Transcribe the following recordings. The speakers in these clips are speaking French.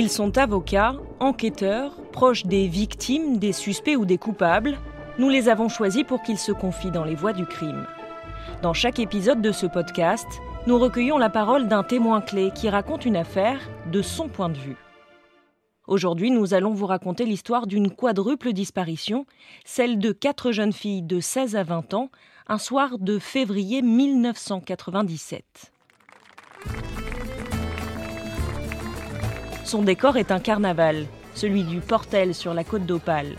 Ils sont avocats, enquêteurs, proches des victimes, des suspects ou des coupables. Nous les avons choisis pour qu'ils se confient dans les voies du crime. Dans chaque épisode de ce podcast, nous recueillons la parole d'un témoin clé qui raconte une affaire de son point de vue. Aujourd'hui, nous allons vous raconter l'histoire d'une quadruple disparition, celle de quatre jeunes filles de 16 à 20 ans, un soir de février 1997. Son décor est un carnaval, celui du Portel sur la côte d'Opale.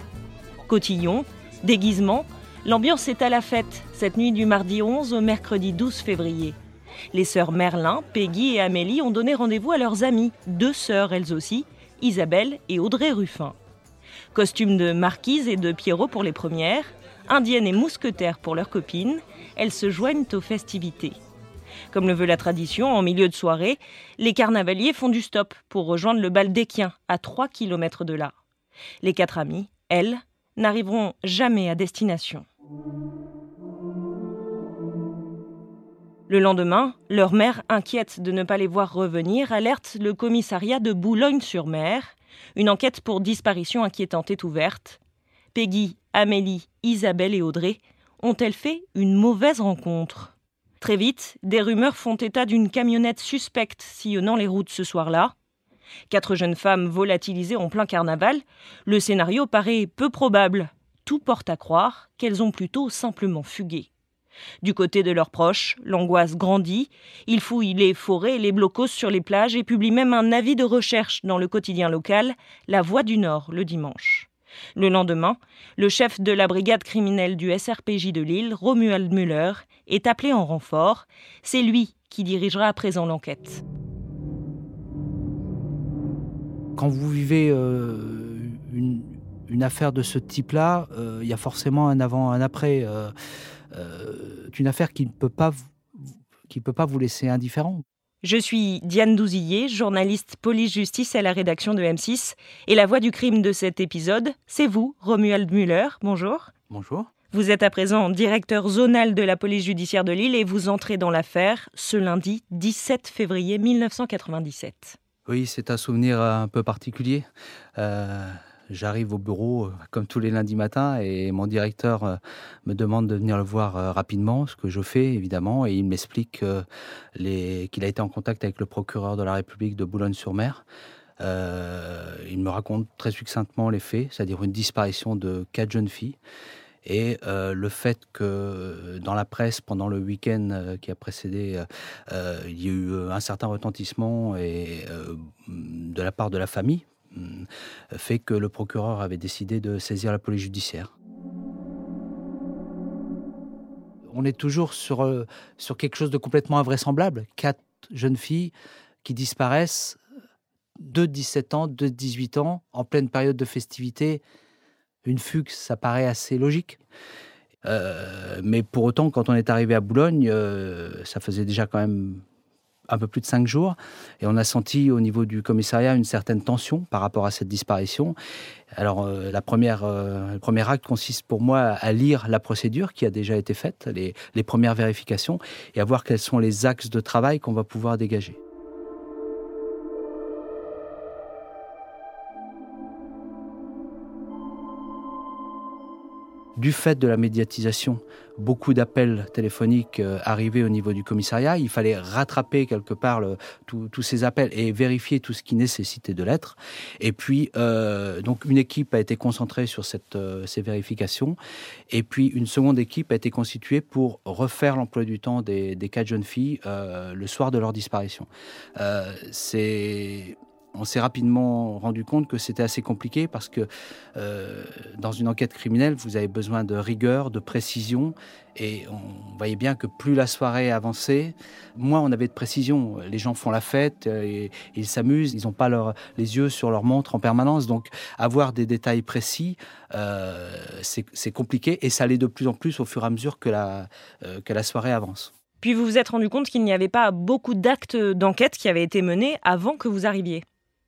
Cotillon, déguisement, l'ambiance est à la fête cette nuit du mardi 11 au mercredi 12 février. Les sœurs Merlin, Peggy et Amélie ont donné rendez-vous à leurs amies, deux sœurs elles aussi, Isabelle et Audrey Ruffin. Costumes de marquise et de Pierrot pour les premières, indienne et mousquetaire pour leurs copines, elles se joignent aux festivités. Comme le veut la tradition, en milieu de soirée, les carnavaliers font du stop pour rejoindre le bal d'Équien, à 3 km de là. Les quatre amies, elles, n'arriveront jamais à destination. Le lendemain, leur mère, inquiète de ne pas les voir revenir, alerte le commissariat de Boulogne-sur-Mer. Une enquête pour disparition inquiétante est ouverte. Peggy, Amélie, Isabelle et Audrey ont-elles fait une mauvaise rencontre? Très vite, des rumeurs font état d'une camionnette suspecte sillonnant les routes ce soir-là. Quatre jeunes femmes volatilisées en plein carnaval, le scénario paraît peu probable. Tout porte à croire qu'elles ont plutôt simplement fugué. Du côté de leurs proches, l'angoisse grandit. Ils fouillent les forêts les blocos sur les plages et publient même un avis de recherche dans le quotidien local, La Voix du Nord, le dimanche. Le lendemain, le chef de la brigade criminelle du SRPJ de Lille, Romuald Müller, est appelé en renfort. C'est lui qui dirigera à présent l'enquête. Quand vous vivez euh, une, affaire de ce type-là, euh, il y a forcément un avant, un après. Euh, une affaire qui ne peut pas vous laisser indifférent. Je suis Diane Douzillet, journaliste police-justice à la rédaction de M6. Et la voix du crime de cet épisode, c'est vous, Romuald Müller. Bonjour. Bonjour. Vous êtes à présent directeur zonal de la police judiciaire de Lille et vous entrez dans l'affaire ce lundi 17 février 1997. Oui, c'est un souvenir un peu particulier. Euh, j'arrive au bureau euh, comme tous les lundis matins et mon directeur euh, me demande de venir le voir rapidement, ce que je fais évidemment, et il m'explique qu'il a été en contact avec le procureur de la République de Boulogne-sur-Mer. il me raconte très succinctement les faits, c'est-à-dire une disparition de quatre jeunes filles et euh, le fait que dans la presse, pendant le week-end euh, qui a précédé, euh, il y a eu un certain retentissement et, de la part de la famille, fait que le procureur avait décidé de saisir la police judiciaire. On est toujours sur, sur quelque chose de complètement invraisemblable. Quatre jeunes filles qui disparaissent, de 17 ans, de 18 ans, en pleine période de festivité une fugue, ça paraît assez logique. Euh, mais pour autant, quand on est arrivé à Boulogne, euh, ça faisait déjà quand même un peu plus de cinq jours, et on a senti au niveau du commissariat une certaine tension par rapport à cette disparition. Alors, euh, la première, le premier acte consiste pour moi à lire la procédure qui a déjà été faite, les, les premières vérifications, et à voir quels sont les axes de travail qu'on va pouvoir dégager. Du fait de la médiatisation, beaucoup d'appels téléphoniques euh, arrivaient au niveau du commissariat. Il fallait rattraper quelque part tous ces appels et vérifier tout ce qui nécessitait de l'être. Et puis, euh, donc, une équipe a été concentrée sur euh, ces vérifications. Et puis, une seconde équipe a été constituée pour refaire l'emploi du temps des, des quatre jeunes filles le soir de leur disparition. C'est on s'est rapidement rendu compte que c'était assez compliqué parce que euh, dans une enquête criminelle, vous avez besoin de rigueur, de précision. Et on voyait bien que plus la soirée avançait, moins on avait de précision. Les gens font la fête, euh, et, ils s'amusent, ils n'ont pas les yeux sur leur montre en permanence. Donc avoir des détails précis, euh, c'est compliqué et ça l'est de plus en plus au fur et à mesure que la, que la soirée avance. Puis vous vous êtes rendu compte qu'il n'y avait pas beaucoup d'actes d'enquête qui avaient été menés avant que vous arriviez.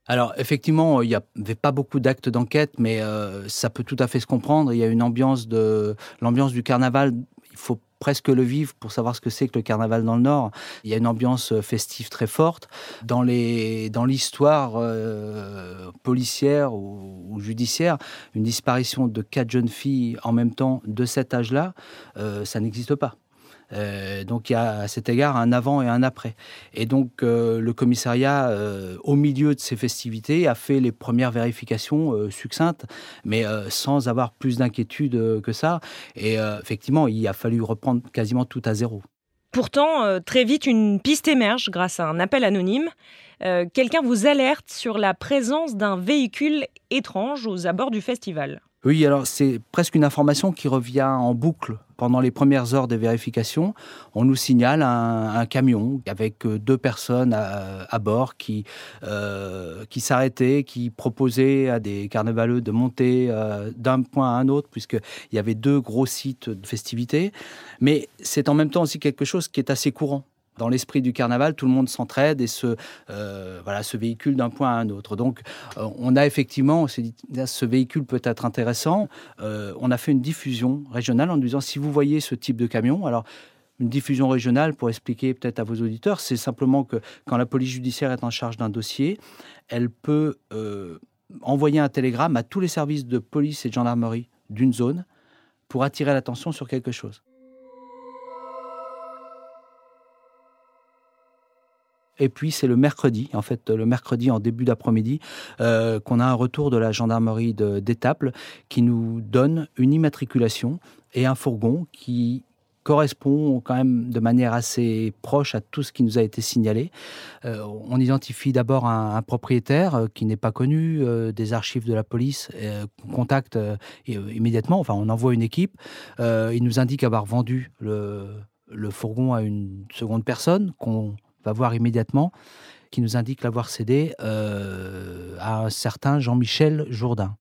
Alors effectivement, il n'y avait pas beaucoup d'actes d'enquête, mais euh, ça peut tout à fait se comprendre. Il y a une ambiance de l'ambiance du carnaval. Il faut presque le vivre pour savoir ce que c'est que le carnaval dans le Nord. Il y a une ambiance festive très forte. Dans l'histoire euh, policière ou, judiciaire, une disparition de quatre jeunes filles en même temps de cet âge-là, euh, ça n'existe pas. Euh, donc il y a à cet égard un avant et un après. Et donc euh, le commissariat, euh, au milieu de ces festivités, a fait les premières vérifications succinctes, mais sans avoir plus d'inquiétude que ça. Et effectivement, il a fallu reprendre quasiment tout à zéro. Pourtant, très vite, une piste émerge grâce à un appel anonyme. Quelqu'un vous alerte sur la présence d'un véhicule étrange aux abords du festival. Oui, alors c'est presque une information qui revient en boucle pendant les premières heures de vérification, on nous signale un, camion avec euh, deux personnes à, bord qui, euh, qui s'arrêtaient, qui proposaient à des carnavaleux de monter euh, d'un point à un autre, puisqu'il y avait deux gros sites de festivités. Mais c'est en même temps aussi quelque chose qui est assez courant dans l'esprit du carnaval, tout le monde s'entraide et se, euh, voilà, véhicule d'un point à un autre. Donc, euh, on a effectivement, on s'est dit, ce véhicule peut être intéressant. Euh, on a fait une diffusion régionale en disant, si vous voyez ce type de camion, alors une diffusion régionale, pour expliquer peut-être à vos auditeurs, c'est simplement que quand la police judiciaire est en charge d'un dossier, elle peut envoyer un télégramme à tous les services de police et de gendarmerie d'une zone pour attirer l'attention sur quelque chose. Et puis c'est le mercredi, en fait, le mercredi en début d'après-midi, euh, qu'on a un retour de la gendarmerie d'Étaples qui nous donne une immatriculation et un fourgon qui correspond quand même de manière assez proche à tout ce qui nous a été signalé. Euh, on identifie d'abord un, propriétaire euh, qui n'est pas connu des archives de la police, qu'on contacte immédiatement, enfin on envoie une équipe, il nous indique avoir vendu le, le fourgon à une seconde personne qu'on va voir immédiatement, qui nous indique l'avoir cédé euh, à un certain Jean-Michel Jourdain.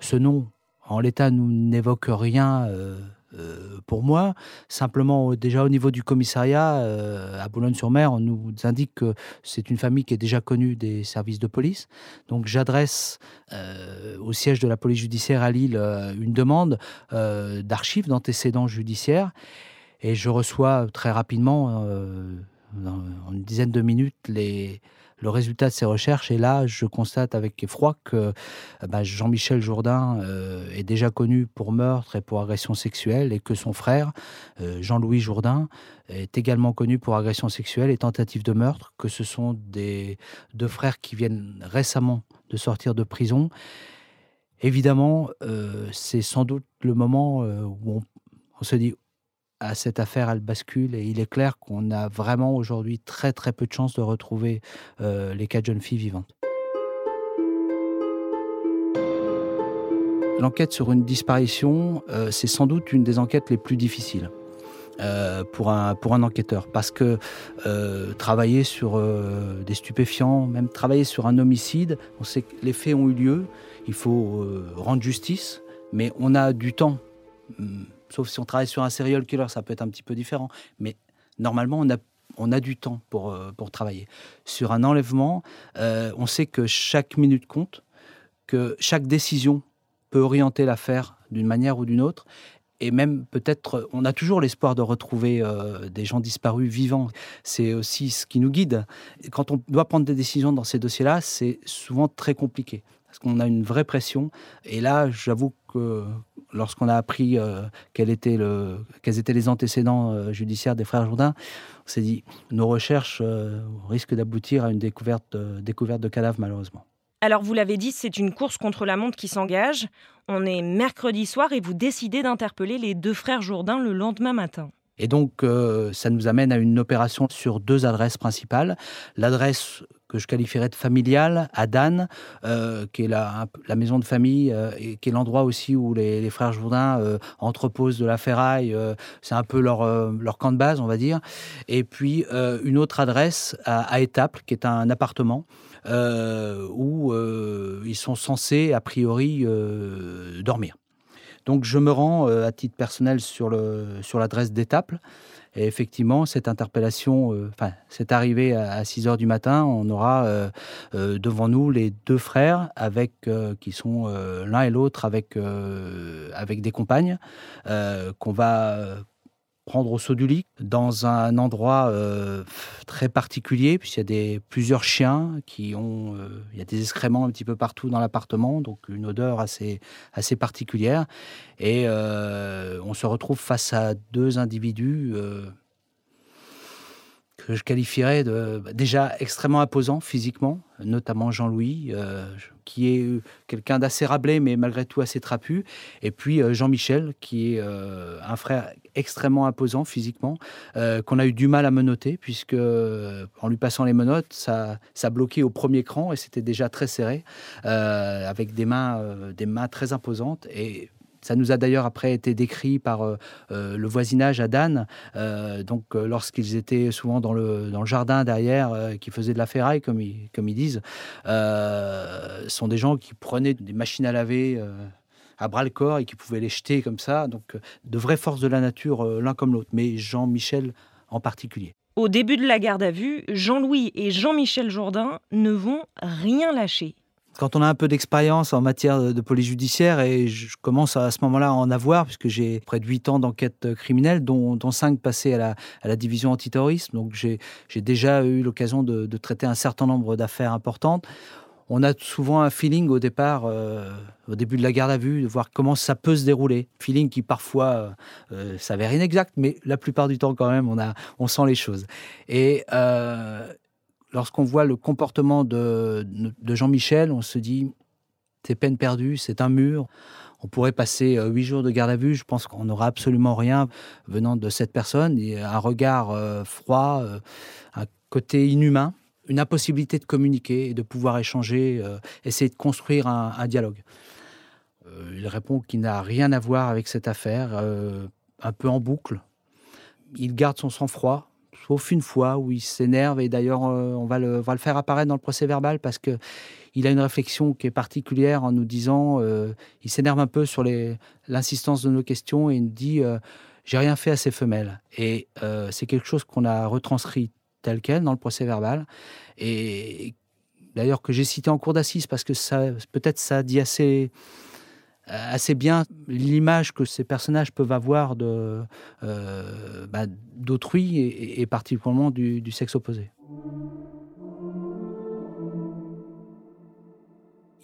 Ce nom, en l'état, nous n'évoque rien euh, euh, pour moi. Simplement, déjà au niveau du commissariat euh, à Boulogne-sur-Mer, on nous indique que c'est une famille qui est déjà connue des services de police. Donc j'adresse euh, au siège de la police judiciaire à Lille une demande d'archives d'antécédents judiciaires. Et je reçois très rapidement, en une dizaine de minutes, les, le résultat de ces recherches. Et là, je constate avec effroi que euh, bah, Jean-Michel Jourdain euh, est déjà connu pour meurtre et pour agression sexuelle et que son frère, euh, Jean-Louis Jourdain, est également connu pour agression sexuelle et tentative de meurtre, que ce sont des deux frères qui viennent récemment de sortir de prison. Évidemment, c'est sans doute le moment où on se dit à cette affaire, elle bascule et il est clair qu'on a vraiment aujourd'hui très très peu de chances de retrouver euh, les quatre jeunes filles vivantes. L'enquête sur une disparition, euh, c'est sans doute une des enquêtes les plus difficiles. Euh, pour, un, pour un enquêteur. Parce que travailler sur des stupéfiants, même travailler sur un homicide, on sait que les faits ont eu lieu, il faut rendre justice, mais on a du temps. Sauf si on travaille sur un serial killer, ça peut être un petit peu différent. Mais normalement, on a, on a du temps pour, euh, pour travailler. Sur un enlèvement, euh, on sait que chaque minute compte, que chaque décision peut orienter l'affaire d'une manière ou d'une autre. Et même peut-être, on a toujours l'espoir de retrouver euh, des gens disparus vivants. C'est aussi ce qui nous guide. Quand on doit prendre des décisions dans ces dossiers-là, c'est souvent très compliqué parce qu'on a une vraie pression. Et là, j'avoue que lorsqu'on a appris euh, quels étaient les antécédents euh, judiciaires des frères Jourdain, on s'est dit nos recherches euh, risquent d'aboutir à une découverte, découverte de cadavres malheureusement. Alors vous l'avez dit, c'est une course contre la montre qui s'engage. On est mercredi soir et vous décidez d'interpeller les deux frères Jourdain le lendemain matin. Et donc, ça nous amène à une opération sur deux adresses principales. L'adresse que je qualifierais de familiale à Dan, euh, qui est la, maison de famille euh, et qui est l'endroit aussi où les, frères Jourdain euh, entreposent de la ferraille. c'est un peu leur, leur camp de base, on va dire. Et puis une autre adresse à, à Étaples, qui est un appartement. où ils sont censés, a priori, dormir. Donc je me rends à titre personnel sur l'adresse sur d'Étaples. Effectivement, cette interpellation, enfin, c'est arrivé à 6 heures du matin. On aura devant nous les deux frères, avec qui sont l'un et l'autre avec avec des compagnes, qu'on va prendre au saut du lit dans un endroit euh, très particulier puisqu'il y a des, plusieurs chiens qui ont euh, il y a des excréments un petit peu partout dans l'appartement donc une odeur assez assez particulière. Et euh, on se retrouve face à deux individus que je qualifierais de bah, déjà extrêmement imposant physiquement, notamment Jean-Louis, euh, qui est euh, quelqu'un d'assez rablé, mais malgré tout assez trapu. Et puis euh, Jean-Michel, qui est un frère extrêmement imposant physiquement, qu'on a eu du mal à menotter, puisque en lui passant les menottes, ça, ça bloquait au premier cran et c'était déjà très serré, avec des mains, des mains très imposantes. Et ça nous a d'ailleurs après été décrit par euh, euh, le voisinage à Dan, euh, donc lorsqu'ils étaient souvent dans le, dans le jardin derrière, qui faisaient de la ferraille, comme ils, comme ils disent, sont des gens qui prenaient des machines à laver à bras le corps et qui pouvaient les jeter comme ça. Donc de vraies forces de la nature l'un comme l'autre, mais Jean-Michel en particulier. Au début de la garde à vue, Jean-Louis et Jean-Michel Jourdain ne vont rien lâcher quand on a un peu d'expérience en matière de, police judiciaire, et je commence à, ce moment-là à en avoir, puisque j'ai près de 8 ans d'enquête criminelle, dont, dont 5 passés à la, à la division antiterrorisme. Donc j'ai déjà eu l'occasion de, traiter un certain nombre d'affaires importantes. On a souvent un feeling au départ, euh, au début de la garde à vue, de voir comment ça peut se dérouler. Feeling qui parfois euh, s'avère inexact, mais la plupart du temps quand même, on, a, on sent les choses. Et euh, lorsqu'on voit le comportement de, Jean-Michel, on se dit c'est peine perdue, c'est un mur. On pourrait passer euh, huit jours de garde à vue. Je pense qu'on n'aura absolument rien venant de cette personne. A un regard euh, froid, euh, un côté inhumain, une impossibilité de communiquer et de pouvoir échanger, essayer de construire un, dialogue. il répond qu'il n'a rien à voir avec cette affaire, un peu en boucle. Il garde son sang-froid, sauf une fois où il s'énerve. Et d'ailleurs euh, on va le, va le faire apparaître dans le procès verbal parce que il a une réflexion qui est particulière en nous disant, euh, il s'énerve un peu sur l'insistance de nos questions et il nous dit euh, j'ai rien fait à ces femelles. Et c'est quelque chose qu'on a retranscrit tel quel dans le procès verbal. Et d'ailleurs que j'ai cité en cours d'assises parce que ça peut-être ça dit assez assez bien l'image que ces personnages peuvent avoir euh, bah, d'autrui et, particulièrement du, sexe opposé.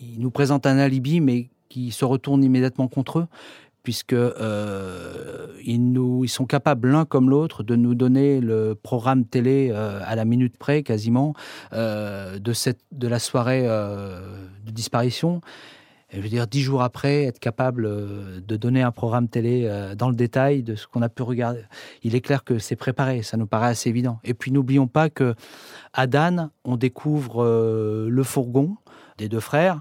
Ils nous présentent un alibi, mais qui se retourne immédiatement contre eux, puisque euh, ils, nous, ils sont capables l'un comme l'autre de nous donner le programme télé à la minute près quasiment de, cette, de la soirée de disparition je veux dire, dix jours après, être capable euh, de donner un programme télé euh, dans le détail de ce qu'on a pu regarder. Il est clair que c'est préparé, ça nous paraît assez évident. Et puis n'oublions pas que à Dan, on découvre euh, le fourgon des deux frères.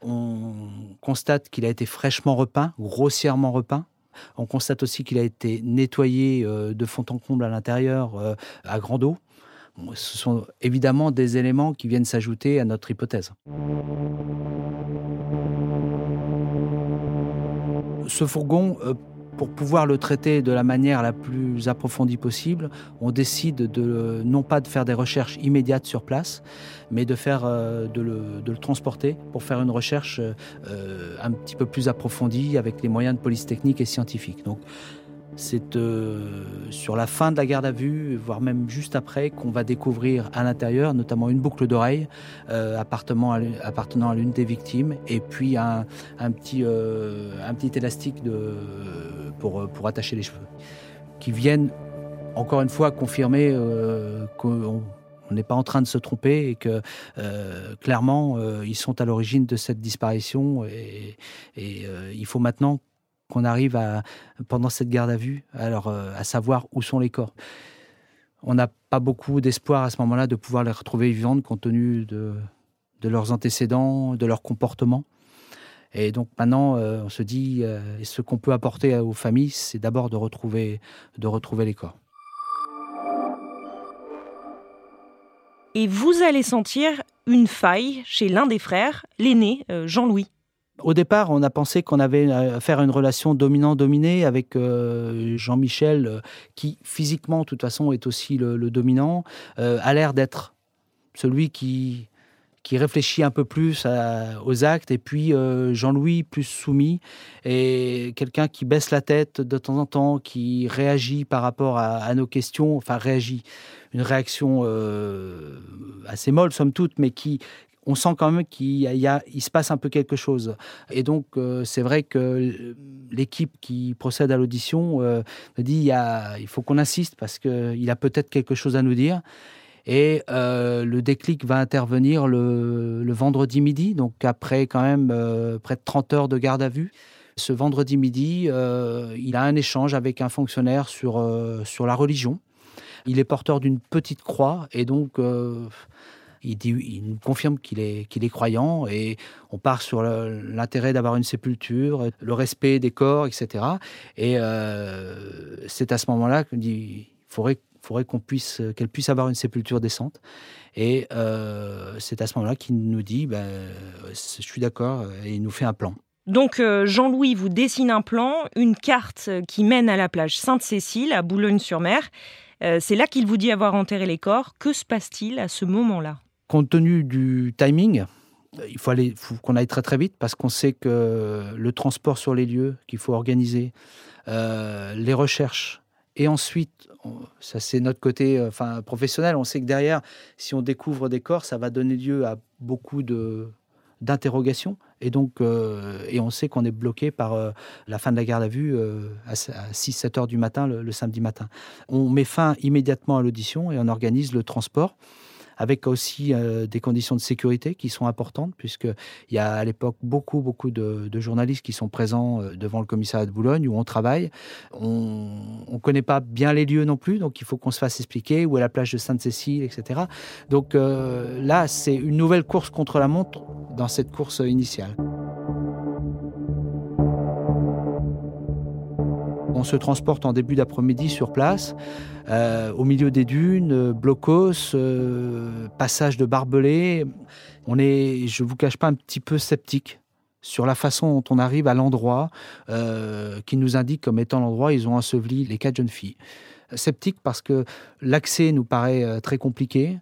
On constate qu'il a été fraîchement repeint, grossièrement repeint. On constate aussi qu'il a été nettoyé de fond en comble à l'intérieur à grande eau. Ce sont évidemment des éléments qui viennent s'ajouter à notre hypothèse. ce fourgon, euh, pour pouvoir le traiter de la manière la plus approfondie possible, on décide de, non pas de faire des recherches immédiates sur place, mais de, euh, le, transporter pour faire une recherche euh, un petit peu plus approfondie avec les moyens de police technique et scientifique. C'est euh, sur la fin de la garde à vue, voire même juste après, qu'on va découvrir à l'intérieur, notamment une boucle d'oreille euh, appartenant à l'une des victimes, et puis un, petit, euh, petit élastique pour, attacher les cheveux, qui viennent encore une fois confirmer qu'on n'est pas en train de se tromper et que clairement ils sont à l'origine de cette disparition. Et il faut maintenant qu'on arrive à, pendant cette garde à vue, alors, euh, à savoir où sont les corps. On n'a pas beaucoup d'espoir à ce moment-là de pouvoir les retrouver vivantes compte tenu de, de leurs antécédents, de leur comportement. Et donc maintenant, euh, on se dit, euh, ce qu'on peut apporter aux familles, c'est d'abord de retrouver, de retrouver les corps. Et vous allez sentir une faille chez l'un des frères, l'aîné, Jean-Louis. Au départ, on a pensé qu'on avait affaire à une relation dominant-dominé avec Jean-Michel, qui physiquement, de toute façon, est aussi le, dominant, a l'air d'être celui qui qui réfléchit un peu plus aux actes, et puis euh, Jean-Louis plus soumis, et quelqu'un qui baisse la tête de temps en temps, qui réagit par rapport à, nos questions, enfin réagit, une réaction euh, assez molle somme toute, mais qui, on sent quand même qu'il y a, il se passe un peu quelque chose. Et donc, euh, c'est vrai que l'équipe qui procède à l'audition me dit il, il faut qu'on insiste parce qu'il a peut-être quelque chose à nous dire. Et euh, le déclic va intervenir le, vendredi midi, donc après quand même euh, près de 30 heures de garde à vue. Ce vendredi midi, euh, il a un échange avec un fonctionnaire sur, sur la religion. Il est porteur d'une petite croix et donc il, nous confirme qu'il est, croyant et on part sur l'intérêt d'avoir une sépulture, le respect des corps, etc. Et c'est à ce moment-là qu'il dit il faudrait puisse, euh, qu'elle puisse avoir une sépulture décente. Et euh, c'est à ce moment-là qu'il nous dit, ben, je suis d'accord, et il nous fait un plan. Donc euh, Jean-Louis vous dessine un plan, une carte qui mène à la plage Sainte-Cécile, à Boulogne-sur-Mer. c'est là qu'il vous dit avoir enterré les corps. Que se passe-t-il à ce moment-là? Compte tenu du timing, il faut, qu'on aille très très vite parce qu'on sait que le transport sur les lieux qu'il faut organiser, les recherches, et ensuite, ça c'est notre côté euh, professionnel, on sait que derrière, si on découvre des corps, ça va donner lieu à beaucoup de d'interrogations. Et donc euh, et on sait qu'on est bloqué par euh, la fin de la garde à vue à 6-7 heures du matin le, samedi matin. On met fin immédiatement à l'audition et on organise le transport avec aussi euh, des conditions de sécurité qui sont importantes, puisqu'il y a à l'époque beaucoup, beaucoup de, journalistes qui sont présents euh, devant le commissariat de Boulogne où on travaille. On ne connaît pas bien les lieux non plus, donc il faut qu'on se fasse expliquer où est la plage de Sainte-Cécile, etc. Donc euh, là, c'est une nouvelle course contre la montre dans cette course initiale. On se transporte en début d'après-midi sur place, euh, au milieu des dunes, euh, blocos, euh, passage de barbelés. On est, je ne vous cache pas, un petit peu sceptique sur la façon dont on arrive à l'endroit qui nous indique comme étant l'endroit où ils ont enseveli les quatre jeunes filles. Sceptique parce que l'accès nous paraît très compliqué.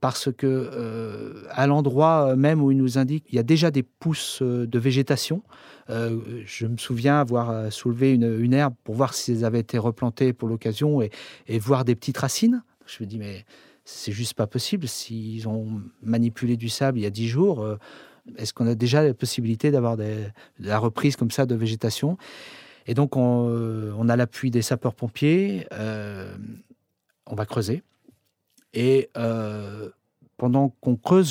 Parce que à l'endroit même où ils nous indiquent, il y a déjà des pousses de végétation. Euh, je me souviens avoir euh, soulevé une, herbe pour voir si elles avaient été replantées pour l'occasion et, voir des petites racines. Je me dis, mais c'est juste pas possible. S'ils ont manipulé du sable il y a dix jours, euh, est-ce qu'on a déjà la possibilité d'avoir la reprise comme ça de végétation? Et donc, on, a l'appui des sapeurs-pompiers. on va creuser. Et pendant qu'on creuse,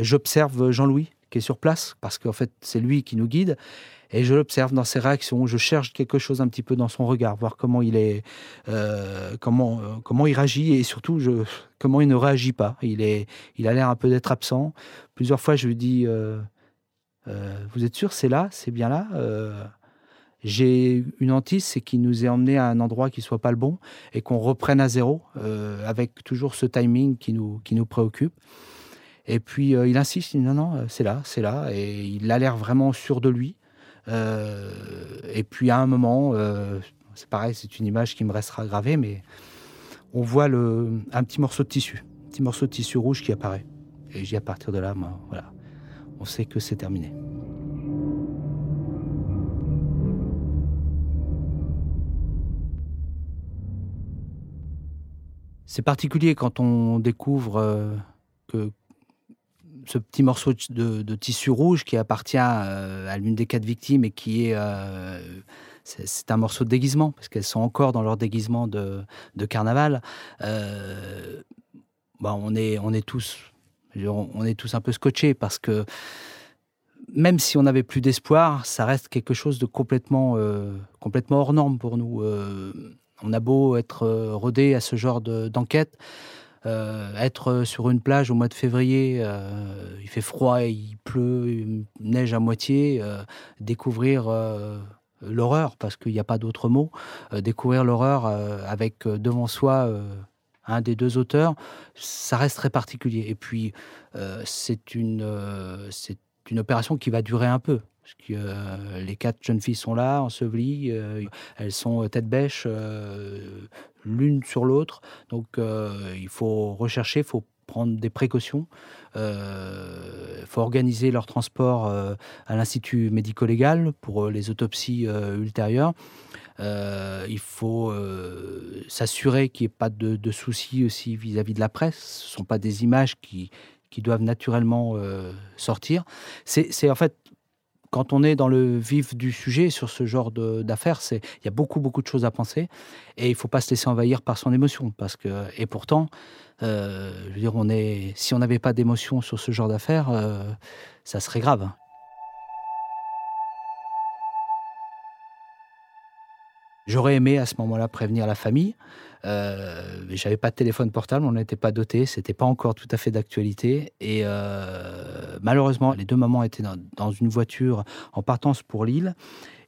j'observe Jean-Louis qui est sur place, parce qu'en fait, c'est lui qui nous guide. Et je l'observe dans ses réactions, je cherche quelque chose un petit peu dans son regard, voir comment il est, euh, comment, euh, comment il réagit et surtout comment il ne réagit pas. Il, a l'air un peu d'être absent. Plusieurs fois, je lui dis euh, Vous êtes sûr, c'est là, c'est bien là J'ai une hantise, c'est qu'il nous ait emmené à un endroit qui soit pas le bon et qu'on reprenne à zéro, avec toujours ce timing qui nous, qui nous préoccupe. Et puis euh, il insiste, il dit non, non, euh, c'est là, c'est là. Et il a l'air vraiment sûr de lui. Euh, et puis à un moment, c'est pareil, c'est une image qui me restera gravée, mais on voit le, un petit morceau de tissu, un petit morceau de tissu rouge qui apparaît. Et j'ai à partir de là, voilà, on sait que c'est terminé. C'est particulier quand on découvre que ce petit morceau de, tissu rouge qui appartient euh, à l'une des quatre victimes et qui est euh, c'est un morceau de déguisement parce qu'elles sont encore dans leur déguisement de, carnaval. Euh, bah, on est on est tous on est tous un peu scotchés parce que même si on n'avait plus d'espoir, ça reste quelque chose de complètement complètement hors norme pour nous. On a beau être rodé à ce genre d'enquête. Euh, être sur une plage au mois de février, euh, il fait froid, il pleut, il neige à moitié, euh, découvrir l'horreur, parce qu'il n'y a pas d'autre mot, découvrir l'horreur avec devant soi un des deux auteurs, ça reste très particulier. Et puis, c'est une, une opération qui va durer un peu. Parce que euh, les quatre jeunes filles sont là, ensevelies, euh, elles sont tête bêche euh, l'une sur l'autre. Donc il faut rechercher, il faut prendre des précautions. Il faut organiser leur transport à l'Institut médico-légal pour les autopsies ultérieures. il faut s'assurer qu'il n'y ait pas de, soucis aussi vis-à-vis de la presse. Ce ne sont pas des images qui, qui doivent naturellement sortir. C'est en fait quand on est dans le vif du sujet sur ce genre d'affaires, il y a beaucoup, beaucoup de choses à penser et il faut pas se laisser envahir par son émotion. Parce que, et pourtant, euh, je veux dire, on est, si on n'avait pas d'émotion sur ce genre d'affaires, euh, ça serait grave. J'aurais aimé à ce moment-là prévenir la famille. Euh, J'avais pas de téléphone portable, on n'était pas doté, c'était pas encore tout à fait d'actualité. Et euh, malheureusement, les deux mamans étaient dans, une voiture en partance pour Lille.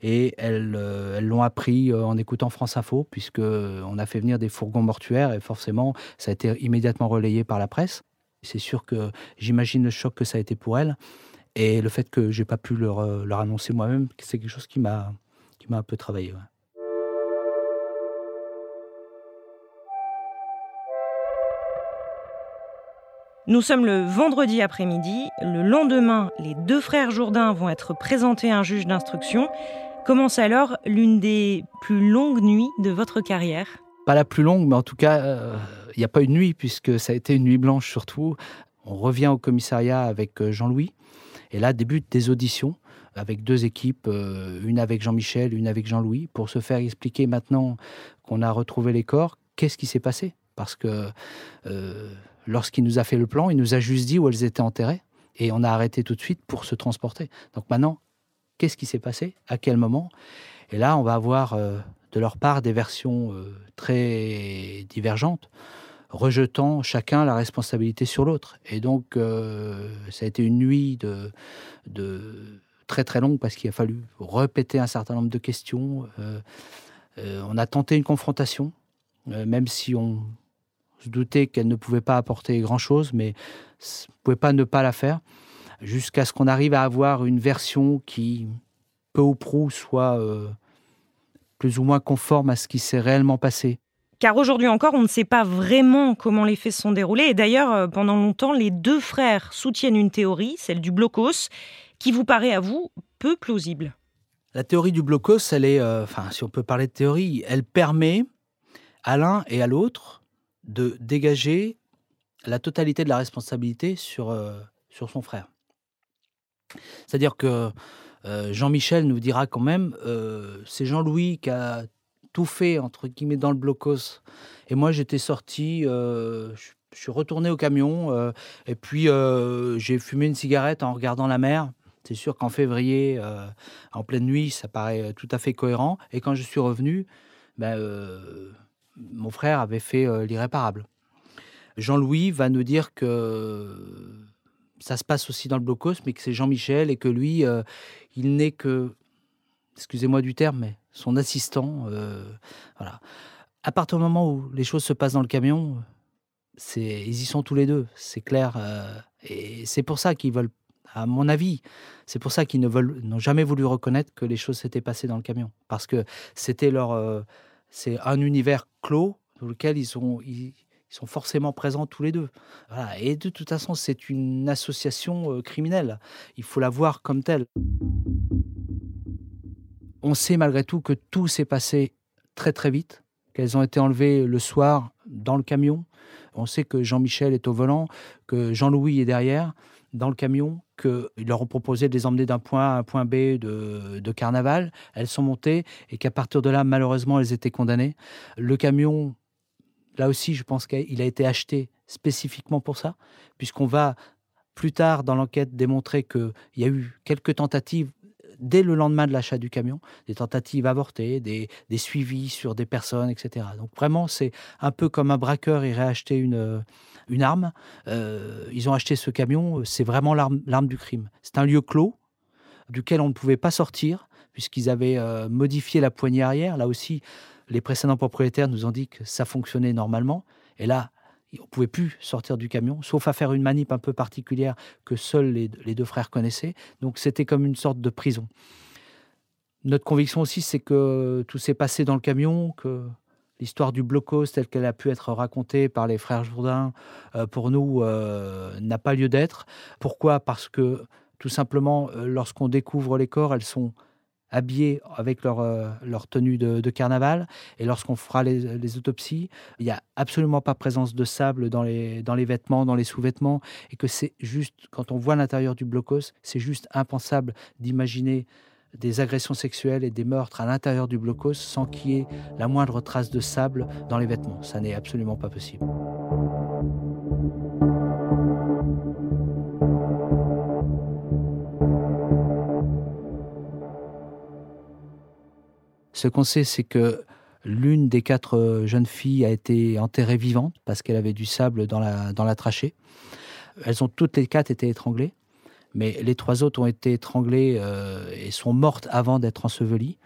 Et elles euh, l'ont appris euh, en écoutant France Info, puisque on a fait venir des fourgons mortuaires et forcément, ça a été immédiatement relayé par la presse. C'est sûr que j'imagine le choc que ça a été pour elles. Et le fait que j'ai pas pu leur, annoncer moi-même, c'est quelque chose qui m'a qui m'a un peu travaillé. Nous sommes le vendredi après-midi. Le lendemain, les deux frères Jourdain vont être présentés à un juge d'instruction. Commence alors l'une des plus longues nuits de votre carrière Pas la plus longue, mais en tout cas, euh, il n'y a pas une nuit, puisque ça a été une nuit blanche surtout. On revient au commissariat avec euh, Jean-Louis. Et là débutent des auditions avec deux équipes, euh, une avec Jean-Michel, une avec Jean-Louis, pour se faire expliquer maintenant qu'on a retrouvé les corps, qu'est-ce qui s'est passé? Parce que lorsqu'il nous a fait le plan, il nous a juste dit où elles étaient enterrées et on a arrêté tout de suite pour se transporter. Donc maintenant, qu'est-ce qui s'est passé? À quel moment? Et là, on va avoir euh, de leur part des versions euh, très divergentes, rejetant chacun la responsabilité sur l'autre. Et donc, euh, ça a été une nuit de, de très très longue parce qu'il a fallu répéter un certain nombre de questions. on a tenté une confrontation, même si on se doutait qu'elle ne pouvait pas apporter grand-chose, mais ne pouvait pas ne pas la faire, jusqu'à ce qu'on arrive à avoir une version qui, peu ou prou, soit euh, plus ou moins conforme à ce qui s'est réellement passé. Car aujourd'hui encore, on ne sait pas vraiment comment les faits se sont déroulés. Et d'ailleurs, euh, pendant longtemps, les deux frères soutiennent une théorie, celle du blocos, qui vous paraît à vous peu plausible. La théorie du blocos, elle est, euh, enfin, si on peut parler de théorie, elle permet à l'un et à l'autre de dégager la totalité de la responsabilité sur, euh, sur son frère. C'est-à-dire que euh, Jean-Michel nous dira quand même, euh, c'est Jean-Louis qui a tout fait, entre guillemets, dans le blocos. Et moi, j'étais sorti, je suis retourné au camion, et puis j'ai fumé une cigarette en regardant la mer. C'est sûr qu'en février, en pleine nuit, ça paraît tout à fait cohérent. Et quand je suis revenu, ben, mon frère avait fait euh, l'irréparable. Jean-Louis va nous dire que ça se passe aussi dans le blocos, mais que c'est Jean-Michel et que lui, euh, il n'est que, excusez-moi du terme, mais son assistant. Euh, voilà. À partir du moment où les choses se passent dans le camion, c'est, ils y sont tous les deux, c'est clair. et c'est pour ça qu'ils veulent, à mon avis, c'est pour ça qu'ils ne veulent, n'ont jamais voulu reconnaître que les choses s'étaient passées dans le camion, parce que c'était leur c'est un univers clos dans lequel ils sont, ils, sont forcément présents tous les deux. Et de toute façon, c'est une association euh, criminelle. Il faut la voir comme telle. On sait malgré tout que tout s'est passé très très vite, qu'elles ont été enlevées le soir dans le camion. On sait que Jean-Michel est au volant, que Jean-Louis est derrière dans le camion, qu'ils leur ont proposé de les emmener d'un point A à un point B de, carnaval. Elles sont montées et qu'à partir de là, malheureusement, elles étaient condamnées. Le camion, là aussi, je pense qu'il a été acheté spécifiquement pour ça, puisqu'on va plus tard dans l'enquête démontrer qu'il y a eu quelques tentatives dès le lendemain de l'achat du camion, des tentatives avortées, des, suivis sur des personnes, etc. Donc vraiment, c'est un peu comme un braqueur irait acheter une, une arme. Euh, ils ont acheté ce camion, c'est vraiment l'arme du crime. C'est un lieu clos duquel on ne pouvait pas sortir puisqu'ils avaient euh, modifié la poignée arrière. Là aussi, les précédents propriétaires nous ont dit que ça fonctionnait normalement. Et là, on ne pouvait plus sortir du camion, sauf à faire une manip un peu particulière que seuls les, deux frères connaissaient. Donc c'était comme une sorte de prison. Notre conviction aussi, c'est que tout s'est passé dans le camion, que l'histoire du blocos telle qu'elle a pu être racontée par les frères Jourdain, euh, pour nous, euh, n'a pas lieu d'être. Pourquoi? Parce que tout simplement, euh, lorsqu'on découvre les corps, elles sont habillés avec leur, leur tenue de, carnaval. Et lorsqu'on fera les, autopsies, il n'y a absolument pas présence de sable dans les, dans les vêtements, dans les sous-vêtements. Et que c'est juste, quand on voit l'intérieur du blocos, c'est juste impensable d'imaginer des agressions sexuelles et des meurtres à l'intérieur du blocos sans qu'il y ait la moindre trace de sable dans les vêtements. Ça n'est absolument pas possible. Ce qu'on sait, c'est que l'une des quatre euh, jeunes filles a été enterrée vivante parce qu'elle avait du sable dans la, dans la trachée. Elles ont toutes les quatre été étranglées, mais les trois autres ont été étranglées euh, et sont mortes avant d'être ensevelies.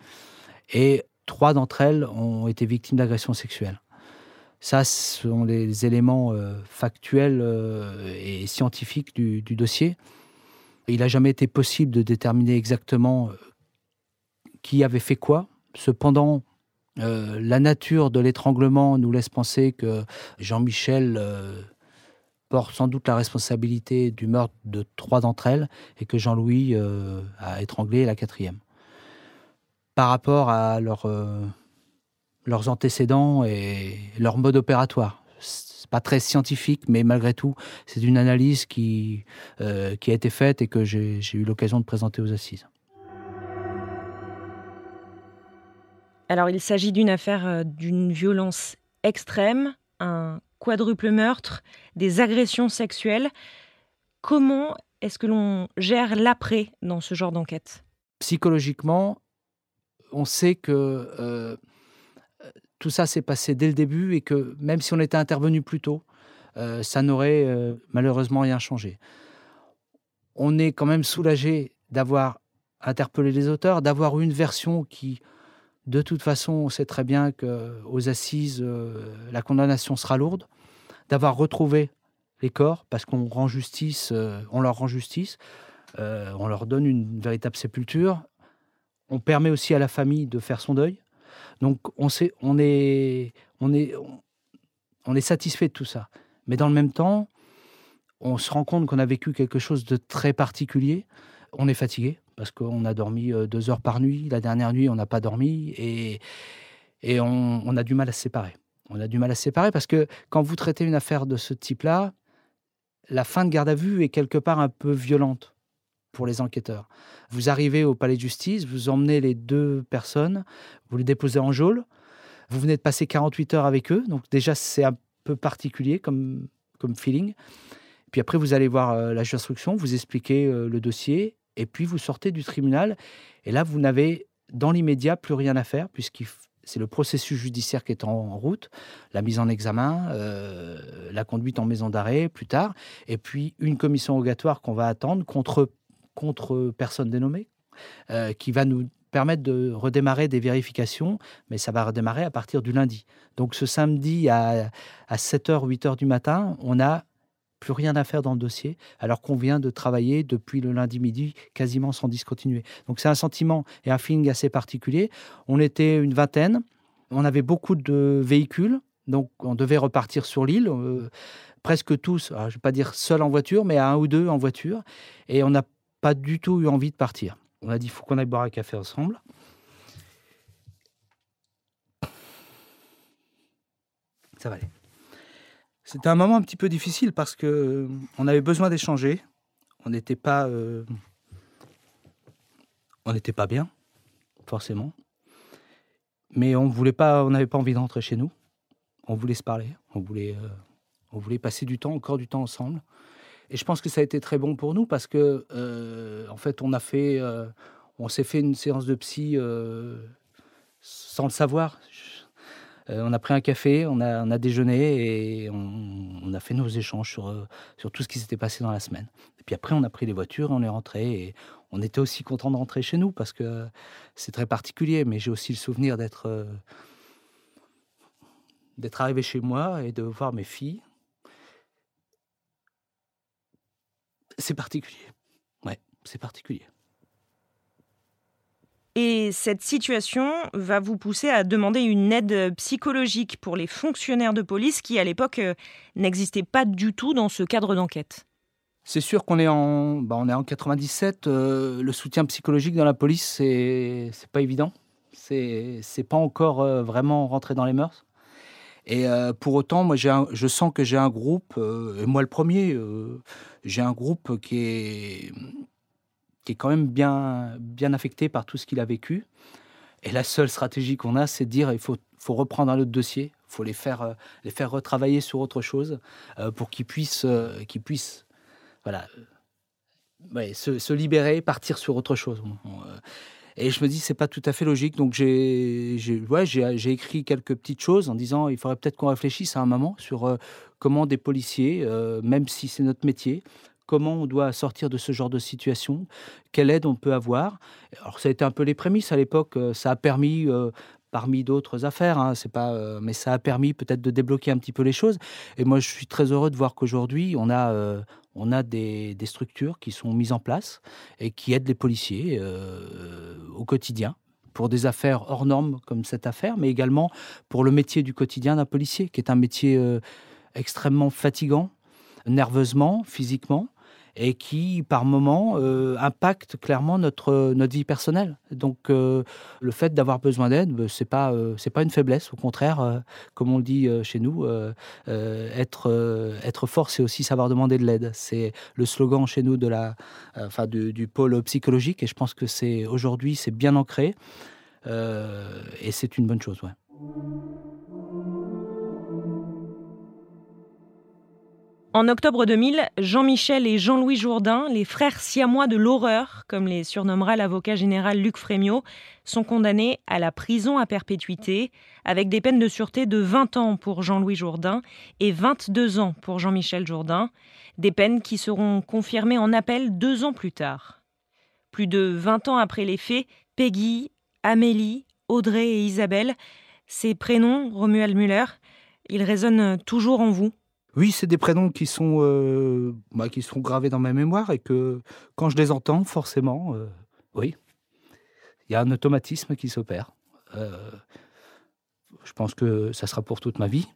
Et trois d'entre elles ont été victimes d'agressions sexuelles. Ça, ce sont les éléments euh, factuels et scientifiques du, dossier. Il n'a jamais été possible de déterminer exactement qui avait fait quoi. Cependant, euh, la nature de l'étranglement nous laisse penser que Jean-Michel euh, porte sans doute la responsabilité du meurtre de trois d'entre elles et que Jean-Louis euh, a étranglé la quatrième. Par rapport à leurs antécédents et leur mode opératoire. C'est pas très scientifique, mais malgré tout, c'est une analyse qui, qui a été faite et que j'ai eu l'occasion de présenter aux assises. Alors, il s'agit d'une affaire euh, d'une violence extrême, quadruple meurtre, des agressions sexuelles. Comment est-ce que l'on gère l'après dans ce genre d'enquête? Psychologiquement, on sait que euh, tout ça s'est passé dès le début et que même si on était intervenu plus tôt, euh, ça n'aurait malheureusement rien changé. On est quand même soulagé d'avoir interpellé les auteurs, d'avoir une version qui de toute façon, on sait très bien qu'aux assises, euh, la condamnation sera lourde. D'avoir retrouvé les corps, parce qu'on rend justice, euh, on leur rend justice, euh, on leur donne une véritable sépulture. On permet aussi à la famille de faire son deuil. Donc on, sait, on, est, on, est, on est satisfait de tout ça. Mais dans le même temps, on se rend compte qu'on a vécu quelque chose de très particulier. On est fatigué parce qu'on a dormi euh, deux heures par nuit. La dernière nuit, on n'a pas dormi et, et on, a du mal à se séparer. On a du mal à se séparer parce que quand vous traitez une affaire de ce type-là, la fin de garde à vue est quelque part un peu violente pour les enquêteurs. Vous arrivez au palais de justice, vous emmenez les deux personnes, vous les déposez en geôle, vous venez de passer 48 heures avec eux, donc déjà c'est un peu particulier comme, comme feeling. Puis après, vous allez voir euh, la juge vous expliquez euh, le dossier, et puis vous sortez du tribunal, et là, vous n'avez dans l'immédiat plus rien à faire, puisque c'est le processus judiciaire qui est en, route, la mise en examen, euh, la conduite en maison d'arrêt plus tard, et puis une commission rogatoire qu'on va attendre contre, contre personne dénommée, euh, qui va nous permettre de redémarrer des vérifications, mais ça va redémarrer à partir du lundi. Donc ce samedi à, à 7h, 8h du matin, on a plus rien à faire dans le dossier, alors qu'on vient de travailler depuis le lundi midi quasiment sans discontinuer. Donc c'est un sentiment et un feeling assez particulier. On était une vingtaine, on avait beaucoup de véhicules, donc on devait repartir sur l'île. Euh, presque tous, je ne vais pas dire seul en voiture, mais à un ou deux en voiture. Et on n'a pas du tout eu envie de partir. On a dit, il faut qu'on aille boire un café ensemble. Ça va aller. C'était un moment un petit peu difficile parce que euh, on avait besoin d'échanger. On n'était pas, euh, on n'était pas bien, forcément. Mais on voulait pas, on n'avait pas envie d'entrer chez nous. On voulait se parler. On voulait, euh, on voulait passer du temps, encore du temps ensemble. Et je pense que ça a été très bon pour nous parce que, en fait, on a fait, on s'est fait une séance de psy sans le savoir. Euh, on a pris un café, on a, déjeuné et on, a fait nos échanges sur, euh, sur tout ce qui s'était passé dans la semaine. Et puis après, on a pris les voitures, on est rentré et on était aussi content de rentrer chez nous parce que c'est très particulier. Mais j'ai aussi le souvenir d'être euh, arrivé chez moi et de voir mes filles. C'est particulier. Ouais, c'est particulier. Et cette situation va vous pousser à demander une aide psychologique pour les fonctionnaires de police qui, à l'époque, euh, n'existaient pas du tout dans ce cadre d'enquête. C'est sûr qu'on est en, bah est en 97. Euh, le soutien psychologique dans la police, c'est c'est pas évident. C'est c'est pas encore euh, vraiment rentré dans les mœurs. Et pour autant, moi, je sens que j'ai un groupe, et moi le premier, j'ai un groupe qui est qui est quand même bien, bien affecté par tout ce qu'il a vécu. Et la seule stratégie qu'on a, c'est de dire il faut, faut reprendre un autre dossier, il faut les faire, euh, les faire retravailler sur autre chose euh, pour qu'ils puissent, euh, qu'ils puissent voilà, se, se, libérer, partir sur autre chose. Et je me dis, c'est pas tout à fait logique. Donc, j'ai ouais, écrit quelques petites choses en disant il faudrait peut-être qu'on réfléchisse à un moment sur comment des policiers, même si c'est notre métier, comment on doit sortir de ce genre de situation, quelle aide on peut avoir. Alors ça a été un peu les prémices à l'époque, euh, ça a permis euh, parmi d'autres affaires, hein, pas, euh, mais ça a permis peut-être de débloquer un petit peu les choses. Et moi, je suis très heureux de voir qu'aujourd'hui, on a, on a des, structures qui sont mises en place et qui aident les policiers au quotidien pour des affaires hors normes comme cette affaire, mais également pour le métier du quotidien d'un policier, qui est un métier extrêmement fatigant, nerveusement, physiquement, et qui, par moments, euh, impacte clairement notre, notre vie personnelle. Donc, euh, le fait d'avoir besoin d'aide, ben, c'est pas euh, pas une faiblesse. Au contraire, comme on le dit chez nous, être être fort, c'est aussi savoir demander de l'aide. C'est le slogan chez nous de la, enfin du, pôle psychologique, et je pense que c'est aujourd'hui c'est bien ancré, et c'est une bonne chose. En octobre 2000, Jean-Michel et Jean-Louis Jourdain, les frères siamois de l'horreur, comme les surnommera l'avocat général Luc Frémiot, sont condamnés à la prison à perpétuité, avec des peines de sûreté de 20 ans pour Jean-Louis Jourdain et 22 ans pour Jean-Michel Jourdain, des peines qui seront confirmées en appel deux ans plus tard. Plus de 20 ans après les faits, Peggy, Amélie, Audrey et Isabelle, ces prénoms, Romuald Muller, ils résonnent toujours en vous oui, c'est des prénoms qui sont, euh, bah, qui sont gravés dans ma mémoire et que quand je les entends, forcément, euh, oui, il y a un automatisme qui s'opère. Euh, je pense que ça sera pour toute ma vie.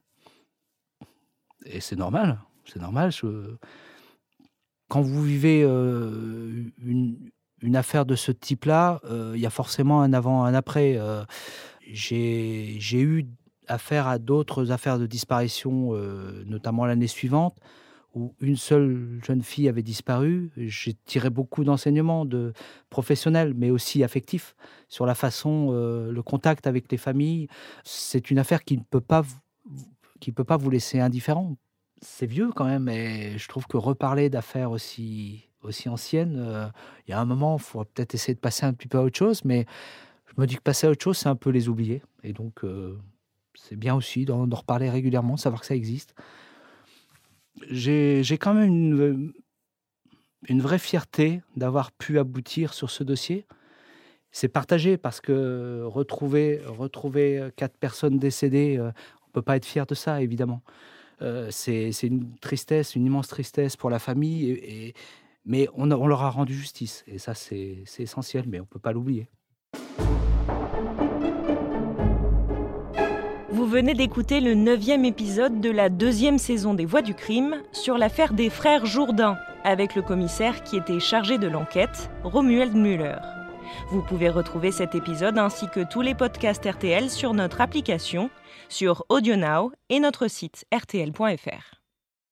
Et c'est normal, c'est normal. Quand vous vivez une, une, affaire de ce type-là, il y a forcément un avant, un après. J'ai eu affaire à d'autres affaires de disparition, euh, notamment l'année suivante, où une seule jeune fille avait disparu. J'ai tiré beaucoup d'enseignements de professionnels, mais aussi affectifs, sur la façon, euh, le contact avec les familles. C'est une affaire qui ne peut pas, qui peut pas vous laisser indifférent. C'est vieux quand même, et je trouve que reparler d'affaires aussi aussi anciennes, euh, il y a un moment, il faut peut-être essayer de passer un petit peu à autre chose, mais je me dis que passer à autre chose, c'est un peu les oublier. Et donc, c'est bien aussi d'en reparler régulièrement, savoir que ça existe. J'ai quand même une, une vraie fierté d'avoir pu aboutir sur ce dossier. C'est partagé parce que retrouver, quatre personnes décédées, euh, on ne peut pas être fier de ça, évidemment. Euh, c'est une tristesse, une immense tristesse pour la famille, mais on, on leur a rendu justice. Et ça, c'est essentiel, mais on ne peut pas l'oublier. Vous venez d'écouter le neuvième épisode de la deuxième saison des Voix du crime sur l'affaire des frères Jourdain, avec le commissaire qui était chargé de l'enquête, Romuald Müller. Vous pouvez retrouver cet épisode ainsi que tous les podcasts RTL sur notre application, sur AudioNow et notre site rtl.fr.